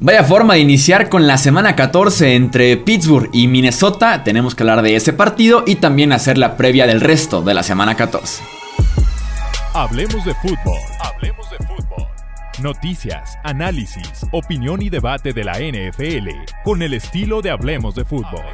Vaya forma de iniciar con la semana 14 entre Pittsburgh y Minnesota. Tenemos que hablar de ese partido y también hacer la previa del resto de la semana 14. Hablemos de fútbol. Hablemos de fútbol. Noticias, análisis, opinión y debate de la NFL con el estilo de Hablemos de fútbol.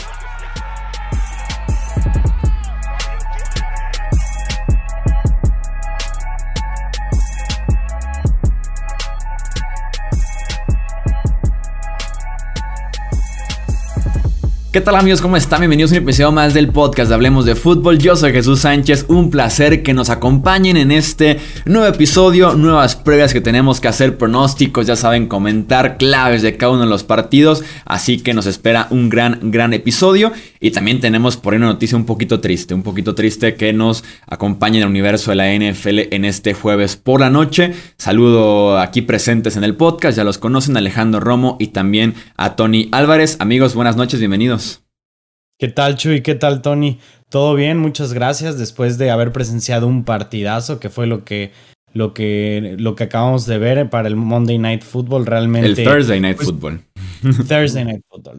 ¿Qué tal amigos? ¿Cómo están? Bienvenidos a un episodio más del podcast de Hablemos de Fútbol. Yo soy Jesús Sánchez, un placer que nos acompañen en este nuevo episodio, nuevas pruebas que tenemos que hacer, pronósticos, ya saben, comentar claves de cada uno de los partidos, así que nos espera un gran, gran episodio y también tenemos por ahí una noticia un poquito triste, un poquito triste que nos acompañe en el universo de la NFL en este jueves por la noche. Saludo aquí presentes en el podcast, ya los conocen, Alejandro Romo y también a Tony Álvarez. Amigos, buenas noches, bienvenidos. ¿Qué tal, Chuy? ¿Qué tal, Tony? Todo bien, muchas gracias. Después de haber presenciado un partidazo, que fue lo que, lo que, lo que acabamos de ver para el Monday Night Football, realmente. El Thursday Night pues, Football. Thursday Night Football.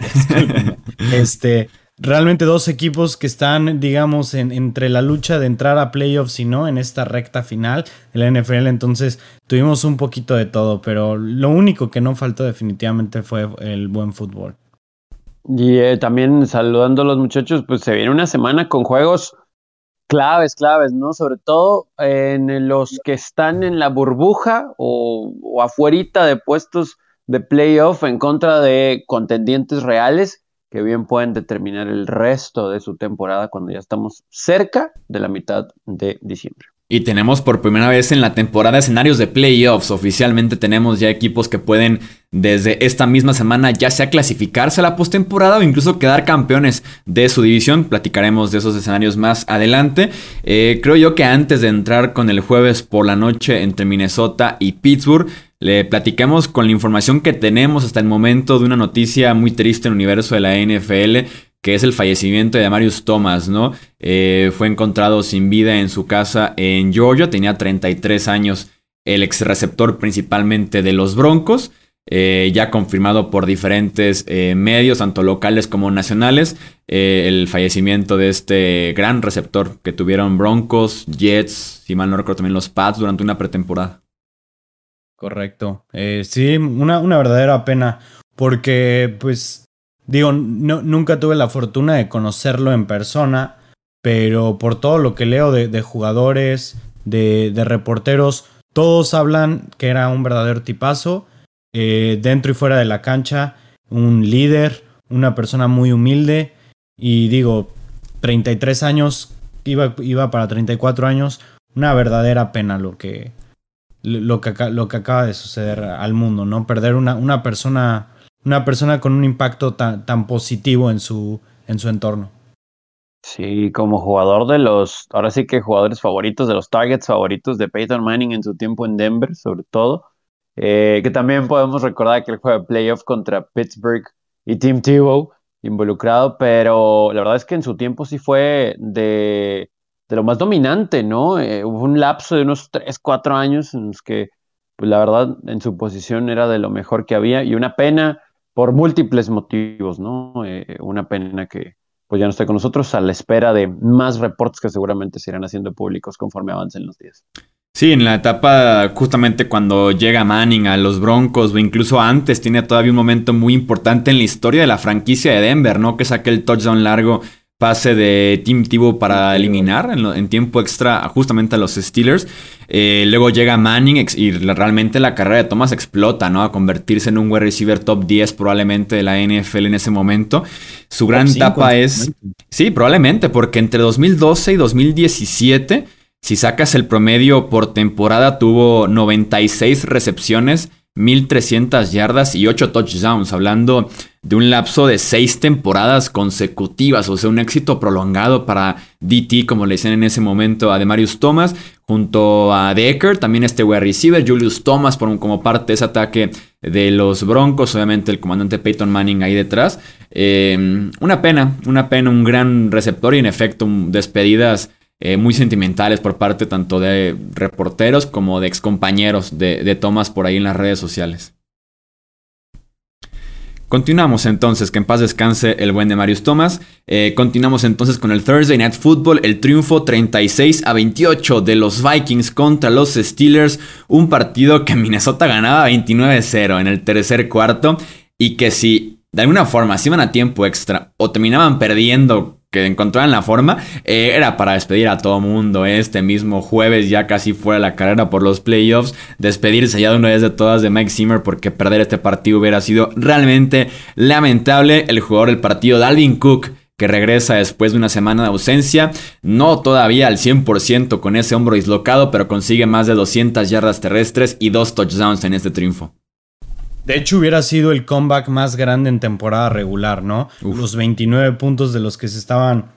este, realmente dos equipos que están, digamos, en, entre la lucha de entrar a playoffs y no en esta recta final de la NFL. Entonces tuvimos un poquito de todo, pero lo único que no faltó definitivamente fue el buen fútbol. Y eh, también saludando a los muchachos, pues se viene una semana con juegos claves, claves, ¿no? Sobre todo en los que están en la burbuja o, o afuerita de puestos de playoff en contra de contendientes reales que bien pueden determinar el resto de su temporada cuando ya estamos cerca de la mitad de diciembre. Y tenemos por primera vez en la temporada escenarios de playoffs. Oficialmente tenemos ya equipos que pueden desde esta misma semana ya sea clasificarse a la postemporada o incluso quedar campeones de su división. Platicaremos de esos escenarios más adelante. Eh, creo yo que antes de entrar con el jueves por la noche entre Minnesota y Pittsburgh, le platiquemos con la información que tenemos hasta el momento de una noticia muy triste en el universo de la NFL que es el fallecimiento de Marius Thomas, ¿no? Eh, fue encontrado sin vida en su casa en Georgia, tenía 33 años, el ex receptor principalmente de los Broncos, eh, ya confirmado por diferentes eh, medios, tanto locales como nacionales, el fallecimiento de este gran receptor que tuvieron Broncos, Jets, si mal no recuerdo también los Pats durante una pretemporada. Correcto. sí, una, una verdadera pena, porque pues Digo, no, nunca tuve la fortuna de conocerlo en persona, pero por todo lo que leo de, jugadores, de, reporteros, todos hablan que era un verdadero tipazo, eh, dentro y fuera de la cancha, un líder, una persona muy humilde, y digo, 33 años, iba, iba para 34 años, una verdadera pena lo que, lo que, lo que acaba de suceder al mundo, ¿no? Perder una, una persona una persona con un impacto tan, tan positivo en su, en su entorno. Sí, como jugador de los, ahora sí que jugadores favoritos, de los targets favoritos de Peyton Manning en su tiempo en Denver, sobre todo. Eh, que también podemos recordar que él juega playoff contra Pittsburgh y Tim Tebow involucrado, pero la verdad es que en su tiempo sí fue de, de lo más dominante, ¿no? Eh, hubo un lapso de unos 3, 4 años en los que, pues la verdad, en su posición era de lo mejor que había y una pena por múltiples motivos, ¿no? Eh, una pena que pues ya no esté con nosotros a la espera de más reportes que seguramente se irán haciendo públicos conforme avancen los días. Sí, en la etapa justamente cuando llega Manning a los Broncos o incluso antes, tiene todavía un momento muy importante en la historia de la franquicia de Denver, ¿no? Que saque el touchdown largo pase de Team Tivo para eliminar en, tiempo extra justamente a los Steelers. Eh, luego llega Manning y realmente la carrera de Thomas explota, ¿no? A convertirse en un wide receiver top 10 probablemente de la NFL en ese momento. Su gran etapa es... Sí, probablemente, porque entre 2012 y 2017, si sacas el promedio por temporada, tuvo 96 recepciones 1300 yardas y 8 touchdowns, hablando de un lapso de 6 temporadas consecutivas, o sea, un éxito prolongado para DT, como le decían en ese momento a Demarius Thomas, junto a Decker, también este wide receiver, Julius Thomas por, como parte de ese ataque de los Broncos, obviamente el comandante Peyton Manning ahí detrás. Eh, una pena, una pena, un gran receptor y en efecto despedidas eh, muy sentimentales por parte tanto de reporteros como de excompañeros de, de por ahí en las redes sociales. Continuamos entonces, que en paz descanse el buen de Marius Thomas. Eh, continuamos entonces con el Thursday Night Football, el triunfo 36 a 28 de los Vikings contra los Steelers, un partido que Minnesota ganaba 29-0 en el tercer cuarto y que si de alguna forma se iban a tiempo extra o terminaban perdiendo que encontraran la forma, eh, era para despedir a todo mundo. Este mismo jueves, ya casi fuera la carrera por los playoffs, despedirse ya de una vez de todas de Mike Zimmer, porque perder este partido hubiera sido realmente lamentable. El jugador del partido, Dalvin Cook, que regresa después de una semana de ausencia, no todavía al 100% con ese hombro dislocado, pero consigue más de 200 yardas terrestres y dos touchdowns en este triunfo. De hecho, hubiera sido el comeback más grande en temporada regular, ¿no? Los 29 puntos de los que se estaban.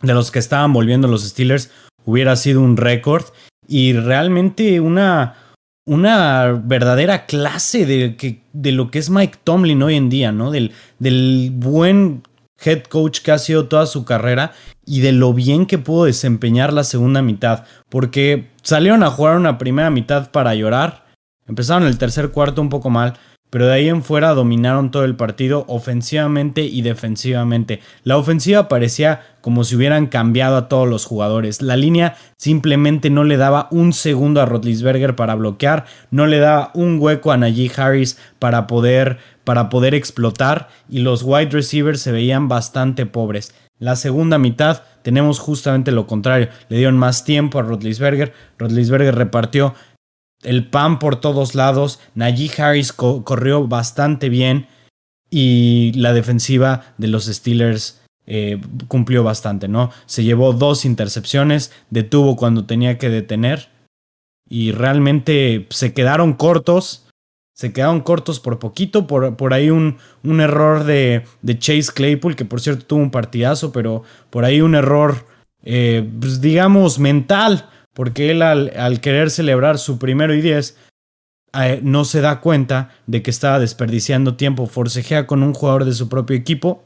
De los que estaban volviendo los Steelers. Hubiera sido un récord. Y realmente una. Una verdadera clase de, que, de lo que es Mike Tomlin hoy en día, ¿no? Del, del buen head coach que ha sido toda su carrera y de lo bien que pudo desempeñar la segunda mitad. Porque salieron a jugar una primera mitad para llorar. Empezaron el tercer cuarto un poco mal pero de ahí en fuera dominaron todo el partido ofensivamente y defensivamente. La ofensiva parecía como si hubieran cambiado a todos los jugadores. La línea simplemente no le daba un segundo a Rotlisberger para bloquear, no le daba un hueco a Najee Harris para poder, para poder explotar y los wide receivers se veían bastante pobres. La segunda mitad tenemos justamente lo contrario. Le dieron más tiempo a Rotlisberger. Rotlisberger repartió el pan por todos lados. Najee Harris corrió bastante bien y la defensiva de los Steelers eh, cumplió bastante, ¿no? Se llevó dos intercepciones, detuvo cuando tenía que detener y realmente se quedaron cortos. Se quedaron cortos por poquito, por, por ahí un, un error de, de, Chase Claypool, que por cierto tuvo un partidazo, pero por ahí un error, eh, pues digamos, mental porque él al, querer celebrar su primero y diez, eh, no se da cuenta de que estaba desperdiciando tiempo, forcejea con un jugador de su propio equipo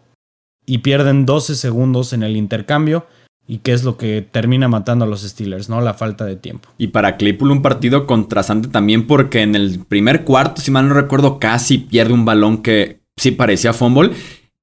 y pierden 12 segundos en el intercambio. Y que es lo que termina matando a los Steelers, ¿no? La falta de tiempo. Y para Claypool un partido contrastante también porque en el primer cuarto, si mal no recuerdo, casi pierde un balón que sí parecía fumble.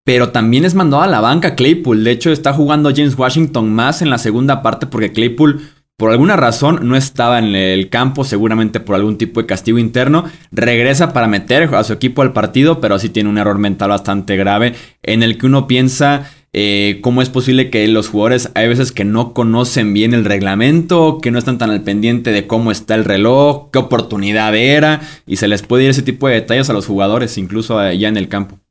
Pero también es mandado a la banca Claypool. De hecho, está jugando James Washington más en la segunda parte porque Claypool por alguna razón no estaba en el campo, seguramente por algún tipo de castigo interno. Regresa para meter a su equipo al partido, pero sí tiene un error mental bastante grave en el que uno piensa eh, cómo es posible que los jugadores hay veces que no conocen bien el reglamento, que no están tan al pendiente de cómo está el reloj, qué oportunidad era, y se les puede ir ese tipo de detalles a los jugadores, incluso allá en el campo.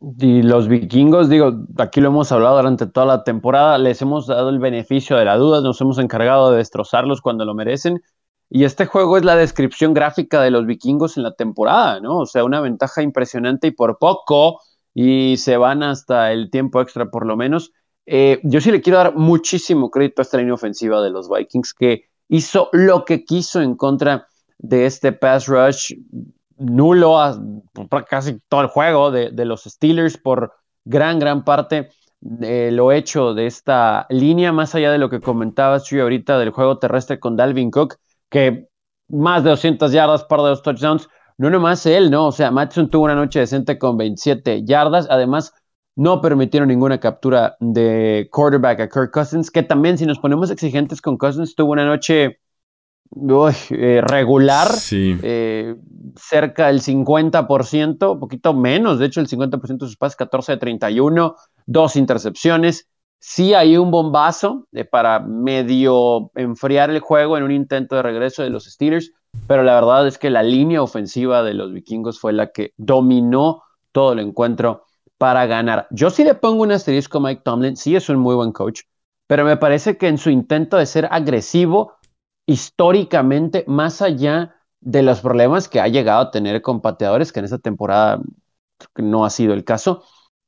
Y los vikingos, digo, aquí lo hemos hablado durante toda la temporada, les hemos dado el beneficio de la duda, nos hemos encargado de destrozarlos cuando lo merecen. Y este juego es la descripción gráfica de los vikingos en la temporada, ¿no? O sea, una ventaja impresionante y por poco, y se van hasta el tiempo extra por lo menos. Eh, yo sí le quiero dar muchísimo crédito a esta línea ofensiva de los Vikings, que hizo lo que quiso en contra de este pass rush nulo a, casi todo el juego de, los Steelers por gran, gran parte de lo hecho de esta línea, más allá de lo que comentabas tú ahorita del juego terrestre con Dalvin Cook, que más de 200 yardas, par de dos touchdowns, no nomás él, ¿no? O sea, Matson tuvo una noche decente con 27 yardas, además no permitieron ninguna captura de quarterback a Kirk Cousins, que también si nos ponemos exigentes con Cousins, tuvo una noche eh, regular, eh, cerca del 50%, un poquito menos, de hecho el 50% de sus pases, 14 de 31, dos intercepciones. Sí hay un bombazo eh, para medio enfriar el juego en un intento de regreso de los Steelers, pero la verdad es que la línea ofensiva de los vikingos fue la que dominó todo el encuentro para ganar. Yo sí le pongo un asterisco a Mike Tomlin, sí es un muy buen coach, pero me parece que en su intento de ser agresivo históricamente, más allá de los problemas que ha llegado a tener con pateadores, que en esta temporada no ha sido el caso,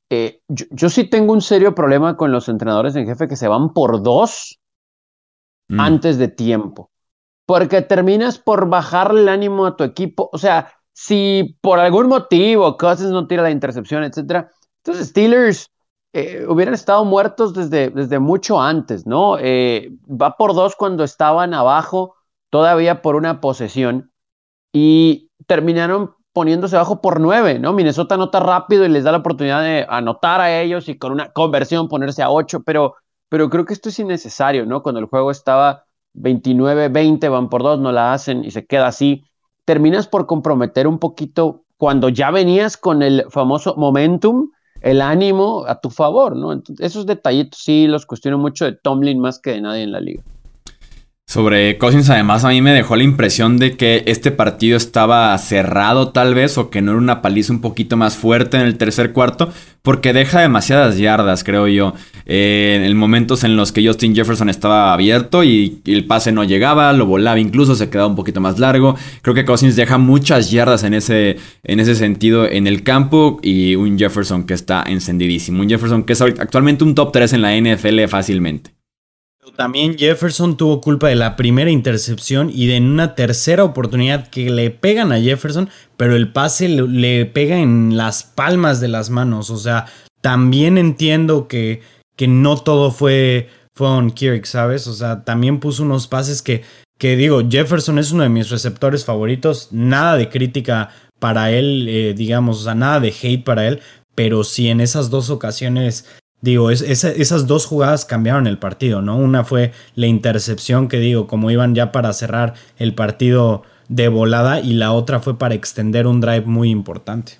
eh, yo, sí tengo un serio problema con los entrenadores en jefe que se van por dos mm. antes de tiempo, porque terminas por bajarle el ánimo a tu equipo. O sea, si por algún motivo Cousins no tira la intercepción, etcétera, entonces Steelers eh, hubieran estado muertos desde, desde mucho antes, ¿no? Eh, va por dos cuando estaban abajo, todavía por una posesión, y terminaron poniéndose abajo por nueve, ¿no? Minnesota anota rápido y les da la oportunidad de anotar a ellos y con una conversión ponerse a ocho, pero, pero creo que esto es innecesario, ¿no? Cuando el juego estaba 29-20, van por dos, no la hacen y se queda así. Terminas por comprometer un poquito cuando ya venías con el famoso momentum, el ánimo a tu favor, ¿no? Entonces, esos detallitos sí los cuestiono mucho de Tomlin más que de nadie en la liga. Sobre Cousins, además, a mí me dejó la impresión de que este partido estaba cerrado, tal vez, o que no era una paliza un poquito más fuerte en el tercer cuarto, porque deja demasiadas yardas, creo yo. Eh, en momentos en los que Justin Jefferson estaba abierto y, el pase no llegaba, lo volaba incluso, se quedaba un poquito más largo. Creo que Cousins deja muchas yardas en ese, en ese sentido en el campo y un Jefferson que está encendidísimo. Un Jefferson que es actualmente un top 3 en la NFL fácilmente. También Jefferson tuvo culpa de la primera intercepción y de una tercera oportunidad que le pegan a Jefferson, pero el pase le, pega en las palmas de las manos. O sea, también entiendo que, que no todo fue, fue on Kirk, ¿sabes? O sea, también puso unos pases que, que digo, Jefferson es uno de mis receptores favoritos. Nada de crítica para él, eh, digamos, o sea, nada de hate para él, pero sí en esas dos ocasiones Digo, esas dos jugadas cambiaron el partido, ¿no? Una fue la intercepción que digo, como iban ya para cerrar el partido de volada y la otra fue para extender un drive muy importante.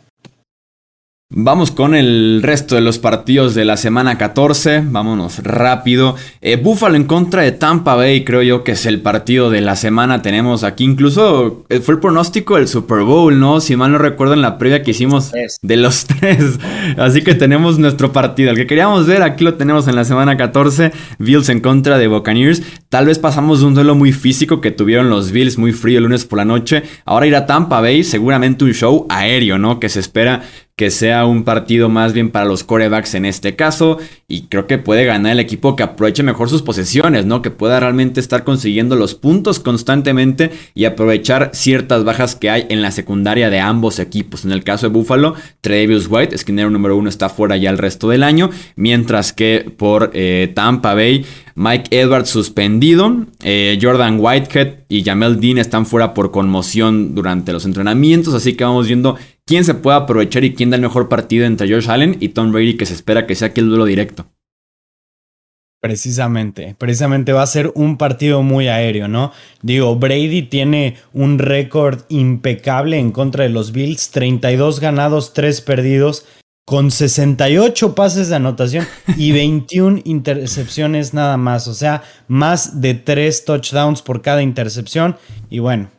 Vamos con el resto de los partidos de la semana 14. Vámonos rápido. Eh, Buffalo en contra de Tampa Bay, creo yo que es el partido de la semana. Tenemos aquí incluso eh, fue el pronóstico del Super Bowl, ¿no? Si mal no recuerdo en la previa que hicimos de los tres. Así que tenemos nuestro partido. El que queríamos ver, aquí lo tenemos en la semana 14. Bills en contra de Buccaneers. Tal vez pasamos de un duelo muy físico que tuvieron los Bills muy frío el lunes por la noche. Ahora irá Tampa Bay, seguramente un show aéreo, ¿no? Que se espera que sea un partido más bien para los corebacks en este caso. Y creo que puede ganar el equipo que aproveche mejor sus posesiones, ¿no? Que pueda realmente estar consiguiendo los puntos constantemente y aprovechar ciertas bajas que hay en la secundaria de ambos equipos. En el caso de Buffalo, Trevius White, esquinero número uno, está fuera ya el resto del año. Mientras que por eh, Tampa Bay, Mike Edwards suspendido, eh, Jordan Whitehead y Jamel Dean están fuera por conmoción durante los entrenamientos, así que vamos viendo quién se puede aprovechar y quién da el mejor partido entre George Allen y Tom Brady, que se espera que sea aquel duelo directo. Precisamente, precisamente va a ser un partido muy aéreo, ¿no? Digo, Brady tiene un récord impecable en contra de los Bills, 32 ganados, 3 perdidos, con 68 pases de anotación y 21 intercepciones nada más, o sea, más de 3 touchdowns por cada intercepción y bueno,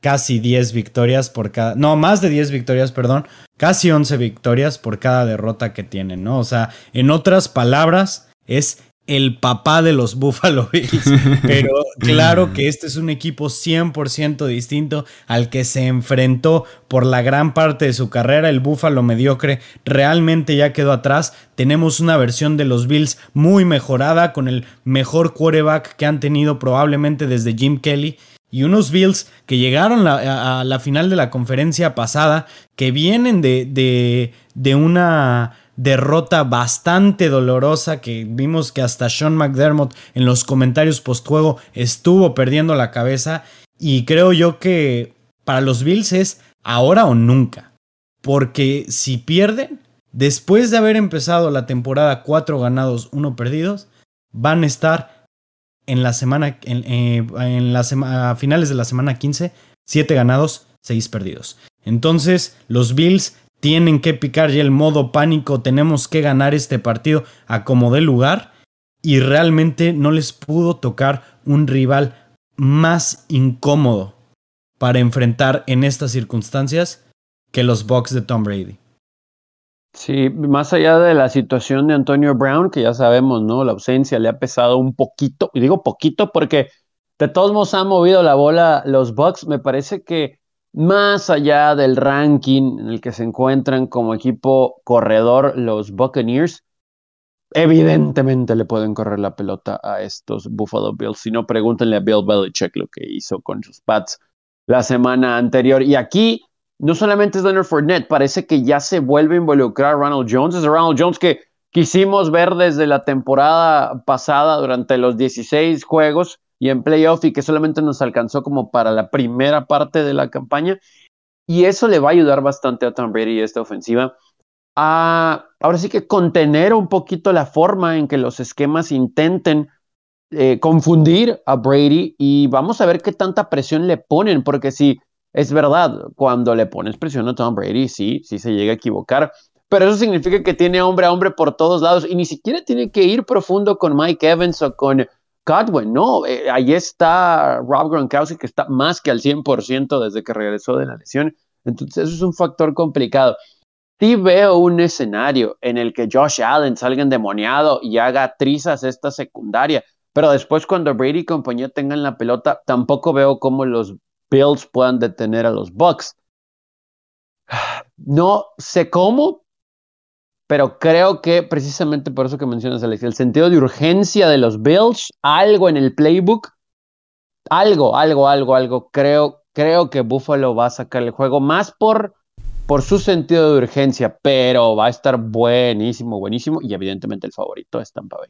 casi 10 victorias por cada, no, más de 10 victorias, perdón, casi 11 victorias por cada derrota que tienen, ¿no? O sea, en otras palabras, es el papá de los Buffalo Bills. Pero claro que este es un equipo 100% distinto al que se enfrentó por la gran parte de su carrera. El Buffalo mediocre realmente ya quedó atrás. Tenemos una versión de los Bills muy mejorada con el mejor quarterback que han tenido probablemente desde Jim Kelly y unos Bills que llegaron a, la final de la conferencia pasada, que vienen de, de, una derrota bastante dolorosa que vimos que hasta Sean McDermott en los comentarios postjuego estuvo perdiendo la cabeza. Y creo yo que para los Bills es ahora o nunca, porque si pierden, después de haber empezado la temporada cuatro ganados, uno perdidos, van a estar en la semana, en, eh, a finales de la semana 15, 7 ganados, 6 perdidos. Entonces, los Bills tienen que picar ya el modo pánico, tenemos que ganar este partido a como dé lugar y realmente no les pudo tocar un rival más incómodo para enfrentar en estas circunstancias que los Bucks de Tom Brady. Sí, más allá de la situación de Antonio Brown, que ya sabemos, ¿no? La ausencia le ha pesado un poquito, y digo poquito porque de todos modos han movido la bola los Bucks. Me parece que más allá del ranking en el que se encuentran como equipo corredor los Buccaneers, evidentemente le pueden correr la pelota a estos Buffalo Bills. Si no, pregúntenle a Bill Belichick lo que hizo con sus Pats la semana anterior. Y aquí no solamente es Leonard Fournette, parece que ya se vuelve a involucrar Ronald Jones. Es Ronald Jones que quisimos ver desde la temporada pasada durante los 16 juegos y en playoff y que solamente nos alcanzó como para la primera parte de la campaña. y eso le va a ayudar bastante a Tom Brady y esta ofensiva a, ahora sí que contener un poquito la forma en que los esquemas intenten eh, confundir a Brady y vamos a ver qué tanta presión le ponen, porque si es verdad, cuando le pones presión a Tom Brady, sí, sí se llega a equivocar, pero eso significa que tiene hombre a hombre por todos lados y ni siquiera tiene que ir profundo con Mike Evans o con Godwin, no, eh, ahí está Rob Gronkowski que está más que al 100% desde que regresó de la lesión, entonces eso es un factor complicado. Sí veo un escenario en el que Josh Allen salga endemoniado y haga trizas esta secundaria, pero después cuando Brady y compañía tengan la pelota, tampoco veo cómo los Bills puedan detener a los Bucks. No sé cómo, pero creo que precisamente por eso que mencionas, Alex, el sentido de urgencia de los Bills, algo en el playbook, algo, algo, algo, algo, creo, creo que Buffalo va a sacar el juego más por, por su sentido de urgencia, pero va a estar buenísimo, buenísimo, y evidentemente el favorito es Tampa Bay.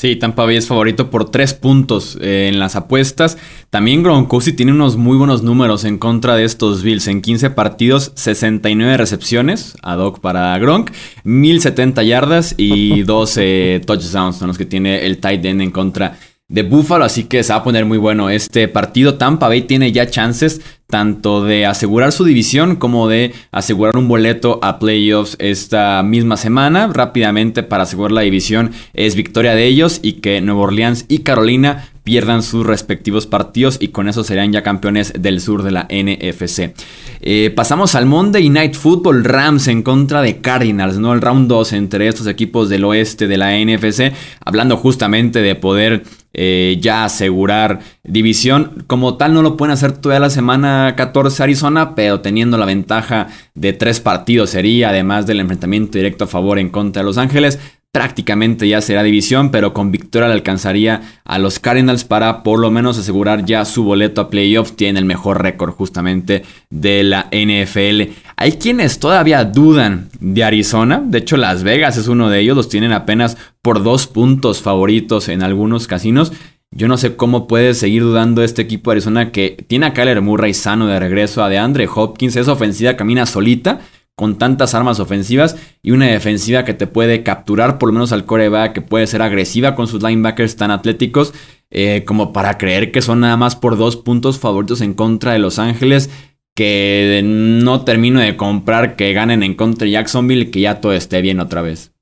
Sí, Tampa Bay es favorito por tres puntos eh, en las apuestas. También Gronkowski tiene unos muy buenos números en contra de estos Bills. En 15 partidos, 69 recepciones, ad hoc para Gronk, 1070 yardas y 12 touchdowns son los que tiene el tight end en contra de Buffalo, así que se va a poner muy bueno este partido. Tampa Bay tiene ya chances tanto de asegurar su división como de asegurar un boleto a playoffs esta misma semana. Rápidamente para asegurar la división es victoria de ellos y que Nueva Orleans y Carolina pierdan sus respectivos partidos y con eso serían ya campeones del sur de la NFC. Eh, pasamos al Monday Night Football Rams en contra de Cardinals, ¿no? El round 2 entre estos equipos del oeste de la NFC, hablando justamente de poder eh, ya asegurar división. Como tal no lo pueden hacer toda la semana 14 Arizona, pero teniendo la ventaja de tres partidos sería, además del enfrentamiento directo a favor en contra de Los Ángeles prácticamente ya será división, pero con victoria le alcanzaría a los Cardinals para por lo menos asegurar ya su boleto a playoffs. Tiene el mejor récord justamente de la NFL. Hay quienes todavía dudan de Arizona. De hecho, Las Vegas es uno de ellos. Los tienen apenas por dos puntos favoritos en algunos casinos. Yo no sé cómo puede seguir dudando este equipo de Arizona que tiene a Kyler Murray sano de regreso, a DeAndre Hopkins, esa ofensiva camina solita con tantas armas ofensivas y una defensiva que te puede capturar por lo menos al coreback, que puede ser agresiva con sus linebackers tan atléticos, eh, como para creer que son nada más por dos puntos favoritos en contra de Los Ángeles, que no termino de comprar que ganen en contra de Jacksonville y que ya todo esté bien otra vez.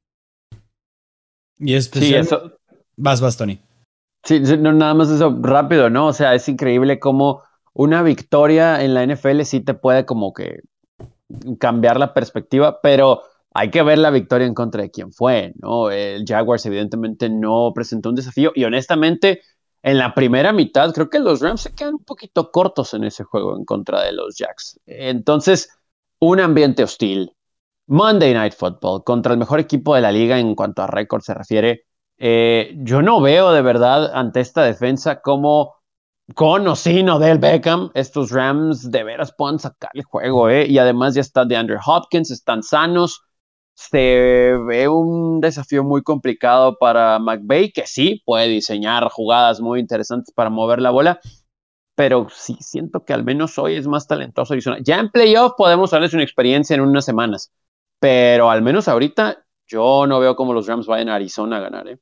Y especial... Sí, eso... Vas, vas, Tony. Sí, no, nada más eso rápido, ¿no? O sea, es increíble cómo una victoria en la NFL sí te puede como que cambiar la perspectiva, pero hay que ver la victoria en contra de quién fue, ¿no? El Jaguars evidentemente no presentó un desafío y honestamente en la primera mitad creo que los Rams se quedan un poquito cortos en ese juego en contra de los Jacks. Entonces, un ambiente hostil. Monday Night Football contra el mejor equipo de la liga en cuanto a récord se refiere. Eh, yo no veo de verdad ante esta defensa cómo con o sin Odell Beckham, estos Rams de veras pueden sacar el juego, ¿eh? Y además ya está de Andrew Hopkins, están sanos. Se ve un desafío muy complicado para McVay, que sí puede diseñar jugadas muy interesantes para mover la bola, pero sí siento que al menos hoy es más talentoso Arizona. Ya en playoff podemos darles una experiencia en unas semanas, pero al menos ahorita yo no veo cómo los Rams vayan a Arizona a ganar, ¿eh?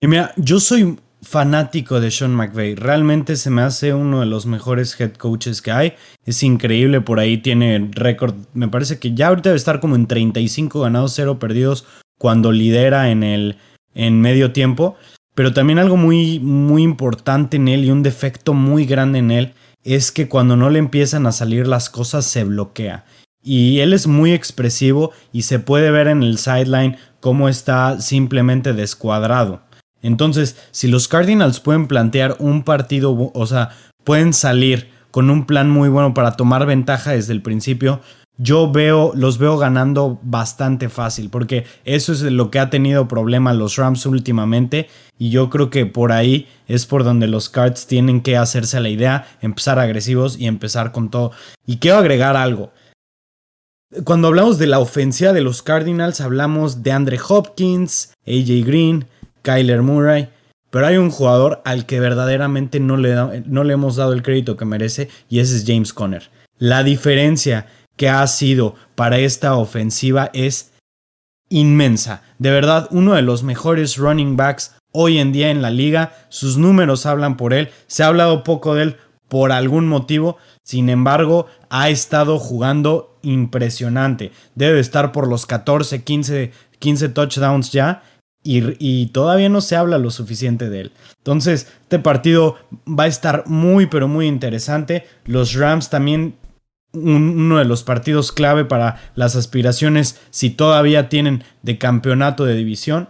Y mira, yo soy fanático de Sean McVay. Realmente se me hace uno de los mejores head coaches que hay. Es increíble, por ahí tiene récord. Me parece que ya ahorita debe estar como en 35 ganados, 0 perdidos cuando lidera en el en medio tiempo. Pero también algo muy, muy importante en él y un defecto muy grande en él es que cuando no le empiezan a salir las cosas se bloquea. Y él es muy expresivo y se puede ver en el sideline cómo está simplemente descuadrado. Entonces, si los Cardinals pueden plantear un partido, o sea, pueden salir con un plan muy bueno para tomar ventaja desde el principio, yo veo, los veo ganando bastante fácil, porque eso es lo que ha tenido problema los Rams últimamente, y yo creo que por ahí es por donde los Cards tienen que hacerse a la idea, empezar agresivos y empezar con todo. Y quiero agregar algo. Cuando hablamos de la ofensiva de los Cardinals, hablamos de Andre Hopkins, AJ Green, Kyler Murray. Pero hay un jugador al que verdaderamente no le, no le hemos dado el crédito que merece y ese es James Conner. la diferencia que ha sido para esta ofensiva es inmensa. De verdad, uno de los mejores running backs hoy en día en la liga. Sus números hablan por él. Se ha hablado poco de él por algún motivo. Sin embargo, ha estado jugando impresionante. Debe estar por los 14, 15, 15 touchdowns ya. Y, todavía no se habla lo suficiente de él. Entonces, este partido va a estar muy, pero muy interesante. Los Rams también, uno de los partidos clave para las aspiraciones, si todavía tienen de campeonato de división.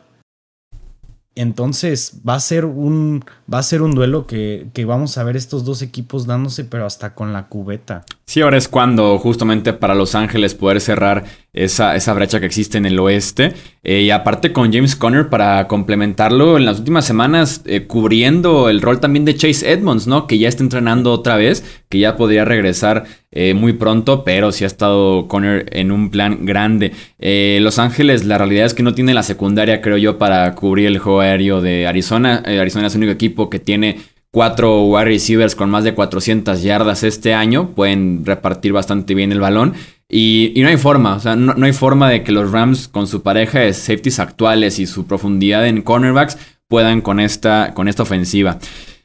Entonces va a ser un, va a ser un duelo que, que, vamos a ver estos dos equipos dándose, pero hasta con la cubeta. Sí, ahora es cuando justamente para Los Ángeles poder cerrar esa, esa brecha que existe en el oeste. Eh, y aparte con James Conner para complementarlo en las últimas semanas, eh, cubriendo el rol también de Chase Edmonds, ¿no? Que ya está entrenando otra vez, que ya podría regresar eh, muy pronto, pero sí ha estado Conner en un plan grande. Los Ángeles, la realidad es que no tiene la secundaria, creo yo, para cubrir el juego aéreo de Arizona. Arizona es el único equipo que tiene cuatro wide receivers con más de 400 yardas este año. Pueden repartir bastante bien el balón. Y, no hay forma, o sea, no, hay forma de que los Rams con su pareja de safeties actuales y su profundidad en cornerbacks puedan con esta, con esta ofensiva.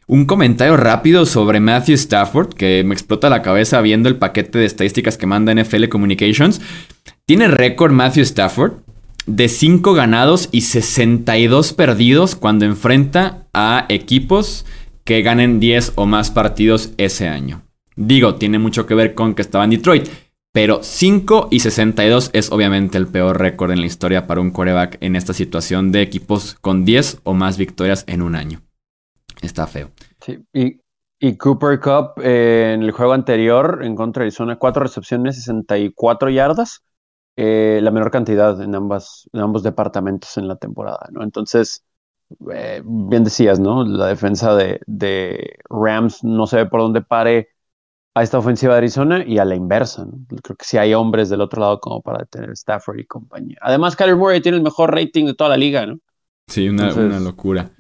Un comentario rápido sobre Matthew Stafford, que me explota la cabeza viendo el paquete de estadísticas que manda NFL Communications. Tiene récord Matthew Stafford de 5 ganados y 62 perdidos cuando enfrenta a equipos que ganen 10 o más partidos ese año. Digo, tiene mucho que ver con que estaba en Detroit, pero 5 y 62 es obviamente el peor récord en la historia para un coreback en esta situación de equipos con 10 o más victorias en un año. Está feo. Sí, y, Cooper Cup eh, en el juego anterior en contra de Arizona, 4 recepciones, 64 yardas. Eh, la menor cantidad en, ambos departamentos en la temporada, ¿no? Entonces, eh, bien decías, ¿no? La defensa de, Rams no se ve por dónde pare a esta ofensiva de Arizona y a la inversa, ¿no? Creo que sí hay hombres del otro lado como para detener Stafford y compañía. Además, Kyler Murray tiene el mejor rating de toda la liga, ¿no? Sí, una, una locura.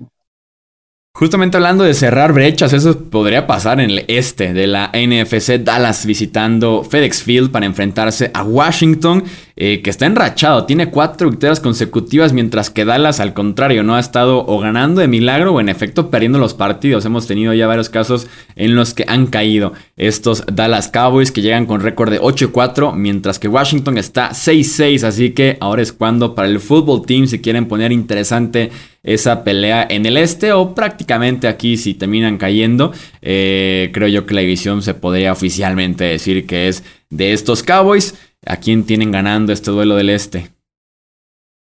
Justamente hablando de cerrar brechas, eso podría pasar en el este de la NFC, Dallas visitando FedEx Field para enfrentarse a Washington, eh, que está enrachado, tiene cuatro victorias consecutivas, mientras que Dallas al contrario no ha estado o ganando de milagro o en efecto perdiendo los partidos. Hemos tenido ya varios casos en los que han caído estos Dallas Cowboys que llegan con récord de 8-4, mientras que Washington está 6-6, así que ahora es cuando para el fútbol team si quieren poner interesante esa pelea en el este o prácticamente aquí si terminan cayendo. Eh, creo yo que la división se podría oficialmente decir que es de estos Cowboys. ¿A quién tienen ganando este duelo del este?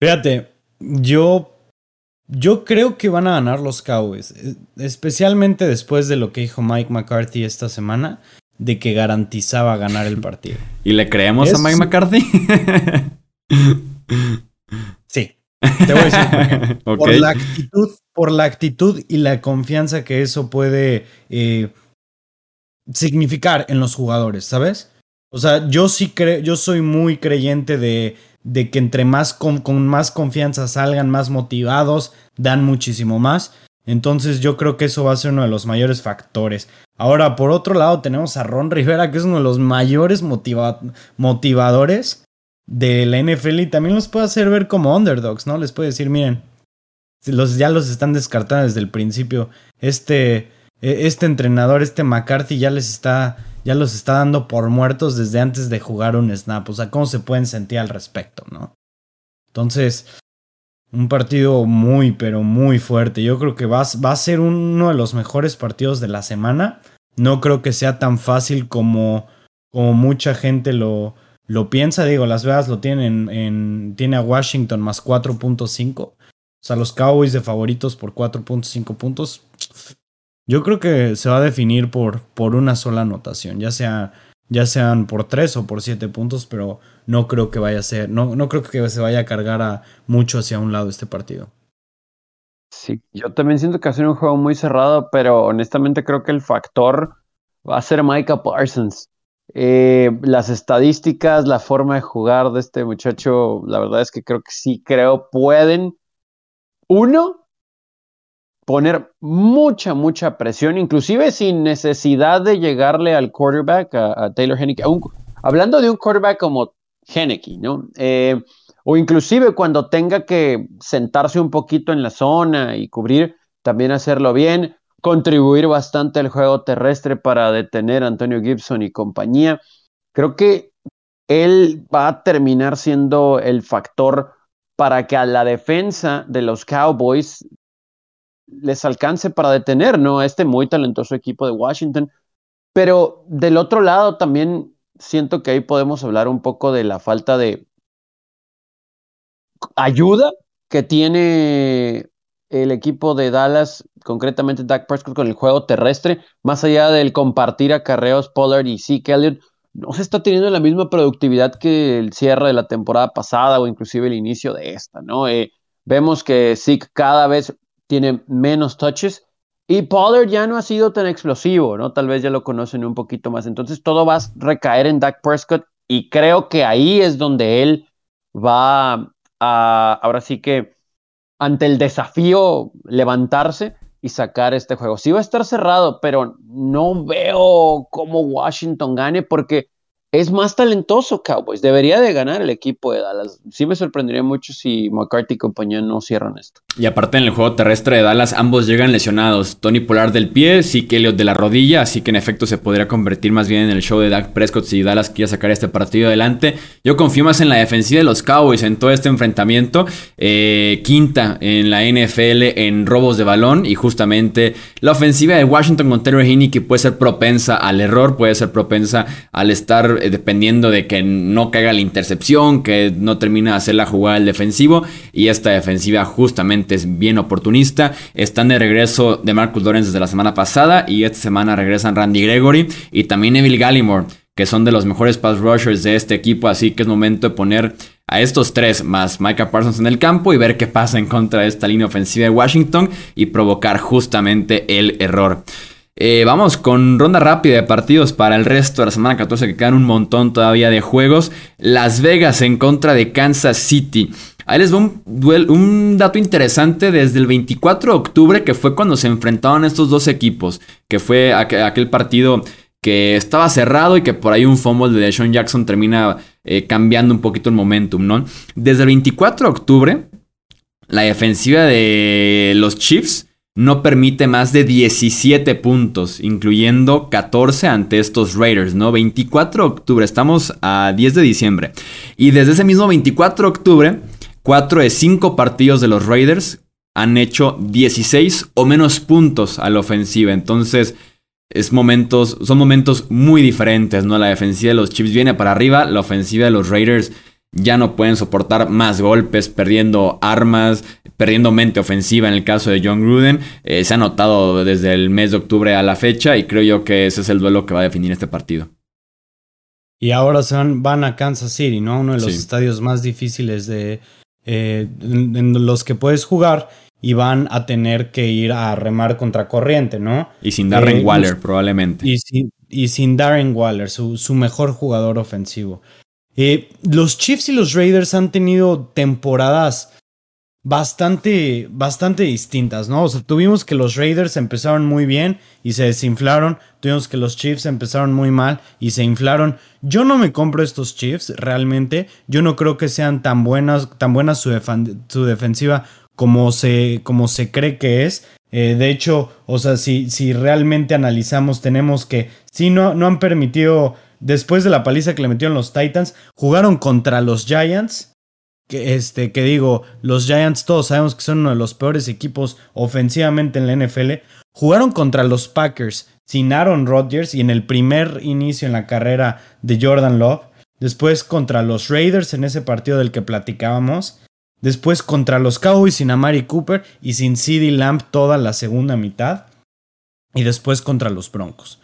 Fíjate, yo, yo creo que van a ganar los Cowboys, especialmente después de lo que dijo Mike McCarthy esta semana, de que garantizaba ganar el partido. ¿Y le creemos a Mike McCarthy? Te voy a decir por, la actitud, por la actitud y la confianza que eso puede eh, significar en los jugadores, ¿sabes? O sea, yo sí creo, yo soy muy creyente de, de que entre más con, con, más confianza salgan, más motivados, dan muchísimo más. Entonces yo creo que eso va a ser uno de los mayores factores. Ahora, por otro lado, tenemos a Ron Rivera, que es uno de los mayores motivadores de la NFL y también los puede hacer ver como underdogs, ¿no? Les puede decir, miren, los, ya los están descartando desde el principio. Este, e, este entrenador, este McCarthy, ya les está, ya los está dando por muertos desde antes de jugar un snap. O sea, ¿cómo se pueden sentir al respecto, no? Entonces, un partido muy, pero muy fuerte. Yo creo que va, va a ser uno de los mejores partidos de la semana. No creo que sea tan fácil como, como mucha gente lo, lo piensa, digo, Las Vegas lo tienen en, tiene a Washington más 4.5. O sea, los Cowboys de favoritos por 4.5 puntos. Yo creo que se va a definir por, por una sola anotación, ya sea ya sean por 3 o por 7 puntos, pero no creo que vaya a ser, no, no creo que se vaya a cargar a mucho hacia un lado este partido. Sí, yo también siento que va a ser un juego muy cerrado, pero honestamente creo que el factor va a ser Micah Parsons. Eh, las estadísticas, la forma de jugar de este muchacho, la verdad es que creo que sí, creo pueden, uno, poner mucha, mucha presión, inclusive sin necesidad de llegarle al quarterback, a, Taylor Henneke. hablando de un quarterback como Henneke, ¿no? Eh, o inclusive cuando tenga que sentarse un poquito en la zona y cubrir, también hacerlo bien, contribuir bastante al juego terrestre para detener a Antonio Gibson y compañía. Creo que él va a terminar siendo el factor para que a la defensa de los Cowboys les alcance para detener, ¿no? A este muy talentoso equipo de Washington. Pero del otro lado también siento que ahí podemos hablar un poco de la falta de ayuda que tiene el equipo de Dallas, concretamente Dak Prescott con el juego terrestre, más allá del compartir acarreos Pollard y Zeke Elliott, no se está teniendo la misma productividad que el cierre de la temporada pasada o inclusive el inicio de esta, ¿no? Eh, vemos que Zeke cada vez tiene menos touches y Pollard ya no ha sido tan explosivo, ¿no? Tal vez ya lo conocen un poquito más. Entonces todo va a recaer en Dak Prescott y creo que ahí es donde él va a, ahora sí que, ante el desafío, levantarse y sacar este juego. Sí va a estar cerrado, pero no veo cómo Washington gane porque es más talentoso Cowboys. Debería de ganar el equipo de Dallas. Sí me sorprendería mucho si McCarthy y compañía no cierran esto. Y aparte en el juego terrestre de Dallas ambos llegan lesionados. Tony Polar del pie, sí que Elliot de la rodilla, así que en efecto se podría convertir más bien en el show de Dak Prescott si Dallas quiere sacar este partido adelante. Yo confío más en la defensiva de los Cowboys en todo este enfrentamiento. Eh, quinta en la NFL en robos de balón y justamente la ofensiva de Washington con Terry Heaney que puede ser propensa al error, puede ser propensa al estar eh, dependiendo de que no caiga la intercepción, que no termina de hacer la jugada del defensivo. Y esta defensiva justamente es bien oportunista. Están de regreso de Marcus Lawrence desde la semana pasada y esta semana regresan Randy Gregory y también Neville Gallimore, que son de los mejores pass rushers de este equipo. Así que es momento de poner a estos tres más Micah Parsons en el campo y ver qué pasa en contra de esta línea ofensiva de Washington y provocar justamente el error. Eh, vamos con ronda rápida de partidos para el resto de la semana 14 que quedan un montón todavía de juegos. Las Vegas en contra de Kansas City. Ahí les va un, dato interesante desde el 24 de octubre que fue cuando se enfrentaban estos dos equipos. Que fue aquel partido que estaba cerrado y que por ahí un fumble de Sean Jackson termina eh, cambiando un poquito el momentum, ¿no? Desde el 24 de octubre, la defensiva de los Chiefs no permite más de 17 puntos, incluyendo 14 ante estos Raiders, ¿no? 24 de octubre, estamos a 10 de diciembre. Y desde ese mismo 24 de octubre, 4 de 5 partidos de los Raiders han hecho 16 o menos puntos a la ofensiva. Entonces, es momentos, son momentos muy diferentes, ¿no? La defensiva de los Chiefs viene para arriba, la ofensiva de los Raiders ya no pueden soportar más golpes, perdiendo armas, perdiendo mente ofensiva en el caso de John Gruden. Eh, se ha notado desde el mes de octubre a la fecha y creo yo que ese es el duelo que va a definir este partido. Y ahora se van, a Kansas City, ¿no? Uno de los estadios más difíciles de eh, en, los que puedes jugar y van a tener que ir a remar contra corriente, ¿no? Y sin Darren eh, Waller, probablemente. Y sin, y sin Darren Waller, su, su mejor jugador ofensivo. Eh, los Chiefs y los Raiders han tenido temporadas bastante, bastante distintas, ¿no? O sea, tuvimos que los Raiders empezaron muy bien y se desinflaron. Tuvimos que los Chiefs empezaron muy mal y se inflaron. Yo no me compro estos Chiefs, realmente. Yo no creo que sean tan buenas, tan buenas su, defensiva como se, como se cree que es. Eh, de hecho, o sea, si, si realmente analizamos, tenemos que, si no, no han permitido después de la paliza que le metieron los Titans, jugaron contra los Giants. Que, este, que digo, los Giants todos sabemos que son uno de los peores equipos ofensivamente en la NFL. Jugaron contra los Packers sin Aaron Rodgers y en el primer inicio en la carrera de Jordan Love. Después contra los Raiders en ese partido del que platicábamos. Después contra los Cowboys sin Amari Cooper y sin CD Lamb toda la segunda mitad. Y después contra los Broncos.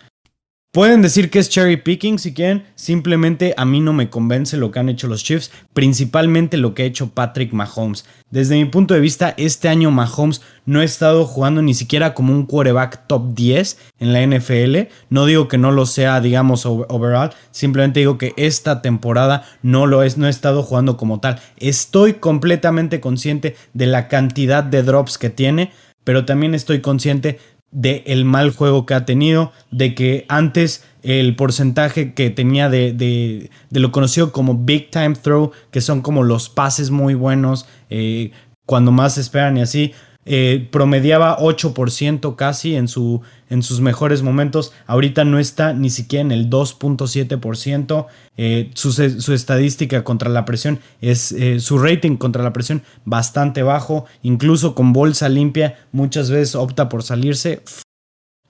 Pueden decir que es cherry picking si quieren, simplemente a mí no me convence lo que han hecho los Chiefs, principalmente lo que ha hecho Patrick Mahomes. Desde mi punto de vista, este año Mahomes no ha estado jugando ni siquiera como un quarterback top 10 en la NFL. No digo que no lo sea, digamos, overall, simplemente digo que esta temporada no lo es, no ha estado jugando como tal. Estoy completamente consciente de la cantidad de drops que tiene pero también estoy consciente de el mal juego que ha tenido, de que antes el porcentaje que tenía de, de, lo conocido como big time throw, que son como los pases muy buenos, eh, cuando más esperan y así, eh, promediaba 8% casi en, su, en sus mejores momentos. Ahorita no está ni siquiera en el 2.7%. Eh, su, su, estadística contra la presión es eh, su rating contra la presión bastante bajo. Incluso con bolsa limpia muchas veces opta por salirse.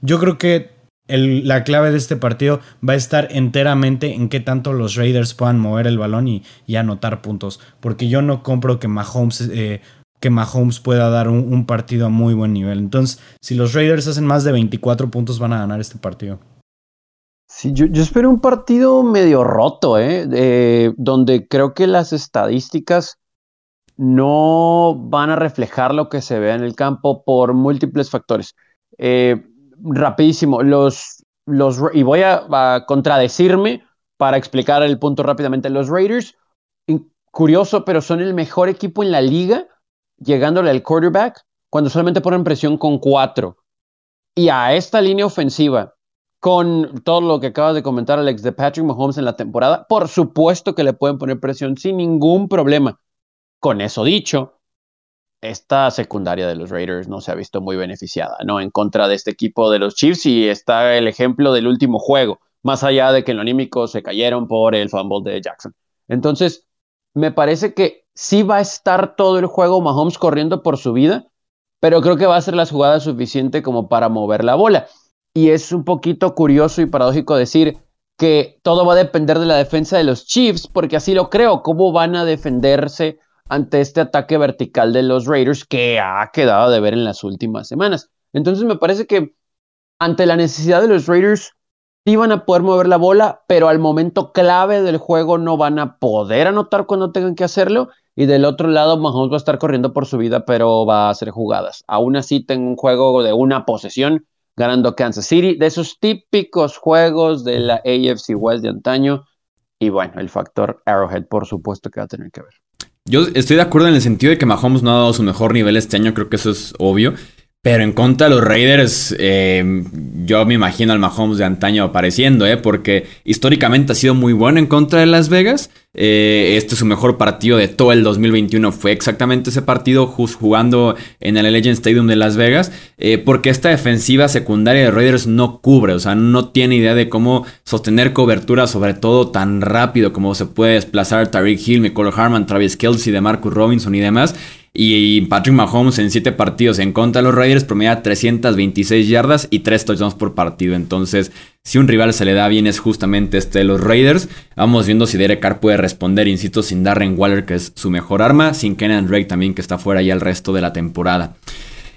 Yo creo que la clave de este partido va a estar enteramente en qué tanto los Raiders puedan mover el balón y, y anotar puntos. Porque yo no compro que Mahomes que Mahomes pueda dar un, partido a muy buen nivel. Entonces, si los Raiders hacen más de 24 puntos, van a ganar este partido. Sí, yo, espero un partido medio roto, ¿eh? donde creo que las estadísticas no van a reflejar lo que se ve en el campo por múltiples factores. Eh, rapidísimo, los, los, y voy a, a, contradecirme para explicar el punto rápidamente. Los Raiders, curioso, pero son el mejor equipo en la liga llegándole al quarterback cuando solamente ponen presión con cuatro. Y a esta línea ofensiva, con todo lo que acaba de comentar Alex de Patrick Mahomes en la temporada, por supuesto que le pueden poner presión sin ningún problema. Con eso dicho, esta secundaria de los Raiders no se ha visto muy beneficiada, ¿no? En contra de este equipo de los Chiefs y está el ejemplo del último juego, más allá de que en lo anímico se cayeron por el fumble de Jackson. Entonces, me parece que sí va a estar todo el juego Mahomes corriendo por su vida, pero creo que va a ser la jugada suficiente como para mover la bola. Y es un poquito curioso y paradójico decir que todo va a depender de la defensa de los Chiefs, porque así lo creo, cómo van a defenderse ante este ataque vertical de los Raiders que ha quedado de ver en las últimas semanas. Entonces me parece que ante la necesidad de los Raiders sí van a poder mover la bola, pero al momento clave del juego no van a poder anotar cuando tengan que hacerlo. Y del otro lado, Mahomes va a estar corriendo por su vida, pero va a hacer jugadas. Aún así, tengo un juego de una posesión ganando Kansas City, de esos típicos juegos de la AFC West de antaño. Y bueno, el factor Arrowhead, por supuesto, que va a tener que ver. Yo estoy de acuerdo en el sentido de que Mahomes no ha dado su mejor nivel este año, creo que eso es obvio. Pero en contra de los Raiders, eh, yo me imagino al Mahomes de antaño apareciendo, ¿eh? porque históricamente ha sido muy bueno en contra de Las Vegas. Eh, este es su mejor partido de todo el 2021. Fue exactamente ese partido jugando en el Legend Stadium de Las Vegas. Eh, porque esta defensiva secundaria de Raiders no cubre. O sea, no tiene idea de cómo sostener cobertura, sobre todo tan rápido como se puede desplazar Tariq Hill, Michael Harman, Travis Kelsey, de Marcus Robinson y demás. Y Patrick Mahomes en 7 partidos en contra de los Raiders promedia 326 yardas y 3 touchdowns por partido. Entonces, si un rival se le da bien es justamente este de los Raiders. Vamos viendo si Derek Carr puede responder, insisto, sin Darren Waller, que es su mejor arma, sin Kenan Drake también, que está fuera ya el resto de la temporada.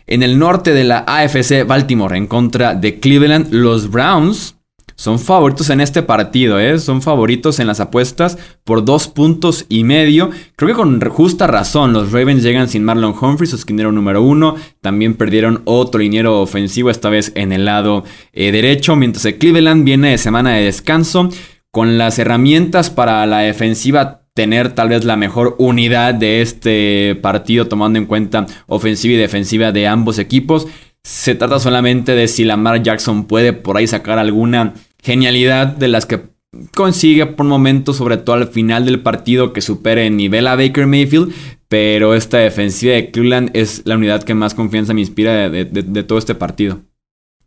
En el norte de la AFC, Baltimore en contra de Cleveland, los Browns son favoritos en este partido, ¿eh? Son favoritos en las apuestas por dos puntos y medio. Creo que con justa razón, los Ravens llegan sin Marlon Humphrey, su esquinero número uno. También perdieron otro liniero ofensivo, esta vez en el lado eh, derecho, mientras que Cleveland viene de semana de descanso. Con las herramientas para la defensiva tener tal vez la mejor unidad de este partido tomando en cuenta ofensiva y defensiva de ambos equipos. Se trata solamente de si Lamar Jackson puede por ahí sacar alguna genialidad de las que consigue por momentos, sobre todo al final del partido, que supere en nivel a Baker Mayfield. Pero esta defensiva de Cleveland es la unidad que más confianza me inspira de, todo este partido.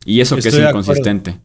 Y eso que es inconsistente.